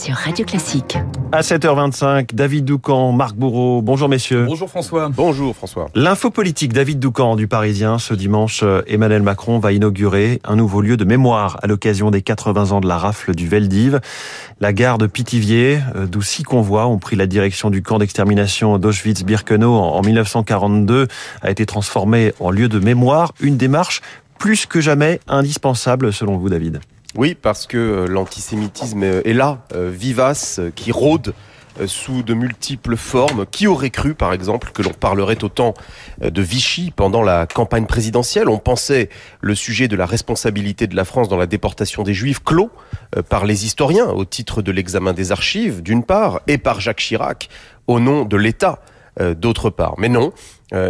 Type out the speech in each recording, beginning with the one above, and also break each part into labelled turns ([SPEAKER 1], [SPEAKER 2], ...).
[SPEAKER 1] sur Radio Classique.
[SPEAKER 2] À 7h25, David Doucan, Marc Bourreau. Bonjour messieurs.
[SPEAKER 3] Bonjour François.
[SPEAKER 4] Bonjour François.
[SPEAKER 2] L'info politique, David Doucan du Parisien. Ce dimanche, Emmanuel Macron va inaugurer un nouveau lieu de mémoire à l'occasion des 80 ans de la rafle du Veldiv. La gare de Pithiviers, euh, d'où six convois ont pris la direction du camp d'extermination d'Auschwitz-Birkenau en 1942, a été transformée en lieu de mémoire. Une démarche plus que jamais indispensable selon vous, David.
[SPEAKER 4] Oui, parce que euh, l'antisémitisme est là, euh, vivace, qui rôde sous de multiples formes. Qui aurait cru, par exemple, que l'on parlerait autant de Vichy pendant la campagne présidentielle? On pensait le sujet de la responsabilité de la France dans la déportation des Juifs clos par les historiens au titre de l'examen des archives, d'une part, et par Jacques Chirac au nom de l'État, d'autre part. Mais non,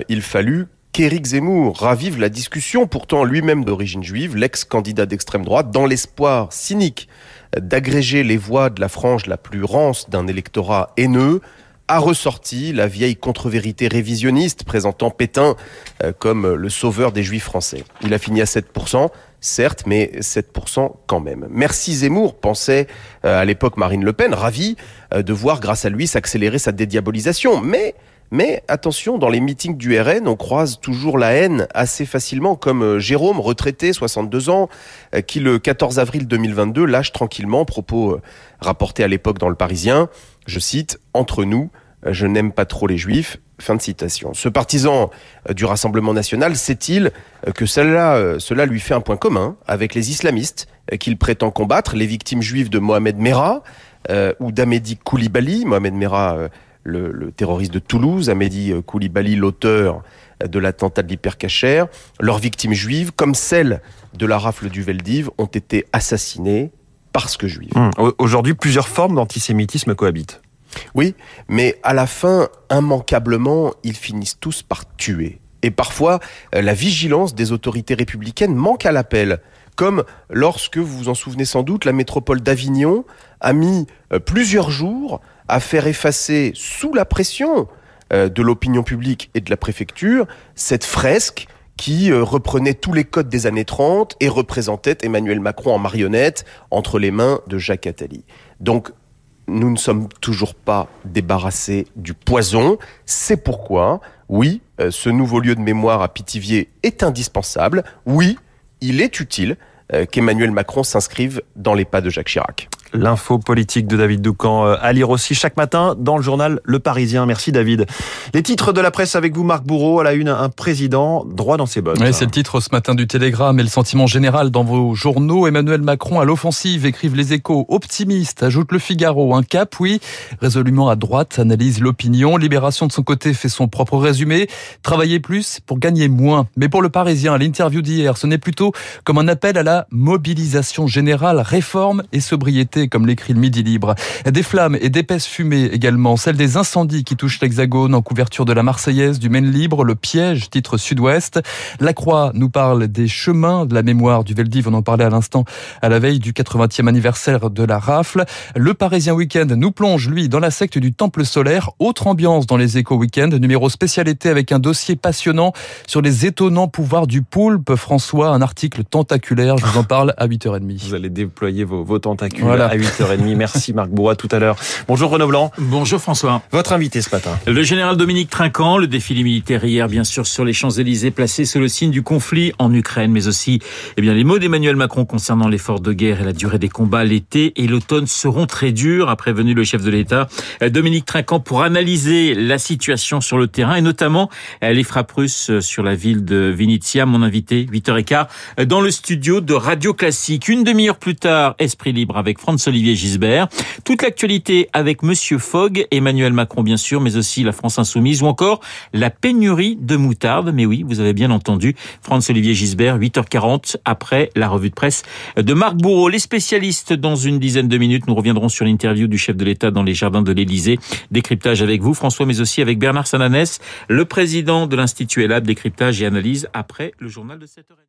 [SPEAKER 4] il fallut qu'Éric Zemmour ravive la discussion, pourtant lui-même d'origine juive, l'ex-candidat d'extrême droite, dans l'espoir cynique d'agréger les voix de la frange la plus rance d'un électorat haineux, a ressorti la vieille contre-vérité révisionniste présentant Pétain euh, comme le sauveur des juifs français. Il a fini à 7%, certes, mais 7% quand même. Merci Zemmour, pensait euh, à l'époque Marine Le Pen, ravie euh, de voir grâce à lui s'accélérer sa dédiabolisation. Mais mais attention, dans les meetings du RN, on croise toujours la haine assez facilement, comme euh, Jérôme, retraité, 62 ans, euh, qui le 14 avril 2022 lâche tranquillement, propos euh, rapportés à l'époque dans le Parisien, je cite, Entre nous, je n'aime pas trop les juifs. Fin de citation. Ce partisan du Rassemblement national sait-il que cela, cela lui fait un point commun avec les islamistes qu'il prétend combattre, les victimes juives de Mohamed Merah ou d'Amédi Koulibaly, Mohamed Merah le, terroriste de Toulouse, Amédi Koulibaly, l'auteur de l'attentat de l'hypercachère. Leurs victimes juives, comme celles de la rafle du Veldiv, ont été assassinées parce que juives.
[SPEAKER 2] Hum, aujourd'hui, plusieurs formes d'antisémitisme cohabitent.
[SPEAKER 4] Oui, mais à la fin, immanquablement, ils finissent tous par tuer. Et parfois, euh, la vigilance des autorités républicaines manque à l'appel comme lorsque, vous vous en souvenez sans doute, la métropole d'Avignon a mis euh, plusieurs jours à faire effacer sous la pression euh, de l'opinion publique et de la préfecture cette fresque qui euh, reprenait tous les codes des années 30 et représentait Emmanuel Macron en marionnette entre les mains de Jacques Attali. Donc, nous ne sommes toujours pas débarrassés du poison. C'est pourquoi, oui, ce nouveau lieu de mémoire à Pithiviers est indispensable. Oui, il est utile euh, qu'Emmanuel Macron s'inscrive dans les pas de Jacques Chirac.
[SPEAKER 2] L'info politique de David Doucan euh, à lire aussi chaque matin dans le journal Le Parisien. Merci David. Les titres de la presse avec vous Marc Bourreau à la une un président droit dans ses bottes.
[SPEAKER 3] Oui, c'est le titre ce matin du Télégramme et le sentiment général dans vos journaux. Emmanuel Macron à l'offensive, écrivent les échos. Optimiste, ajoute le Figaro. Un cap, oui, résolument à droite, analyse l'opinion. Libération de son côté fait son propre résumé. Travailler plus pour gagner moins. Mais pour le Parisien, l'interview d'hier, ce n'est plutôt comme un appel à la mobilisation générale, réforme et sobriété comme l'écrit le Midi Libre. Des flammes et d'épaisses fumées également, celles des incendies qui touchent l'Hexagone en couverture de la Marseillaise, du Maine Libre, le piège, titre Sud-Ouest. La Croix nous parle des chemins de la mémoire du Veldiv, on en parlait à l'instant à la veille du 80e anniversaire de la rafle. Le Parisien Week-end nous plonge, lui, dans la secte du Temple solaire. Autre ambiance dans les échos week-end, numéro spécialité avec un dossier passionnant sur les étonnants pouvoirs du poulpe. François, un article tentaculaire, je vous en parle à 8h30.
[SPEAKER 2] Vous allez déployer vos, vos tentacules. Voilà à 8h30. Merci Marc Bourreau, tout à l'heure. Bonjour Renaud Blanc.
[SPEAKER 5] Bonjour François.
[SPEAKER 2] Votre invité ce matin.
[SPEAKER 5] Le général Dominique Trinquant, le défilé militaire hier bien sûr sur les Champs-Élysées placé sous le signe du conflit en Ukraine, mais aussi eh bien, les mots d'Emmanuel Macron concernant l'effort de guerre et la durée des combats l'été et l'automne seront très durs, a prévenu le chef de l'État. Dominique Trinquant pour analyser la situation sur le terrain et notamment les frappes russes sur la ville de Vinitia, mon invité, 8h15, dans le studio de Radio Classique. Une demi-heure plus tard, Esprit Libre avec François Olivier Gisbert. Toute l'actualité avec Monsieur Fogg, Emmanuel Macron bien sûr, mais aussi la France Insoumise ou encore la pénurie de moutarde. Mais oui, vous avez bien entendu, Franz-Olivier Gisbert, 8h40 après la revue de presse de Marc Bourreau. Les spécialistes dans une dizaine de minutes, nous reviendrons sur l'interview du chef de l'État dans les jardins de l'Élysée. Décryptage avec vous, François, mais aussi avec Bernard Sananès, le président de l'Institut ELAB, décryptage et analyse après le journal de 7h30.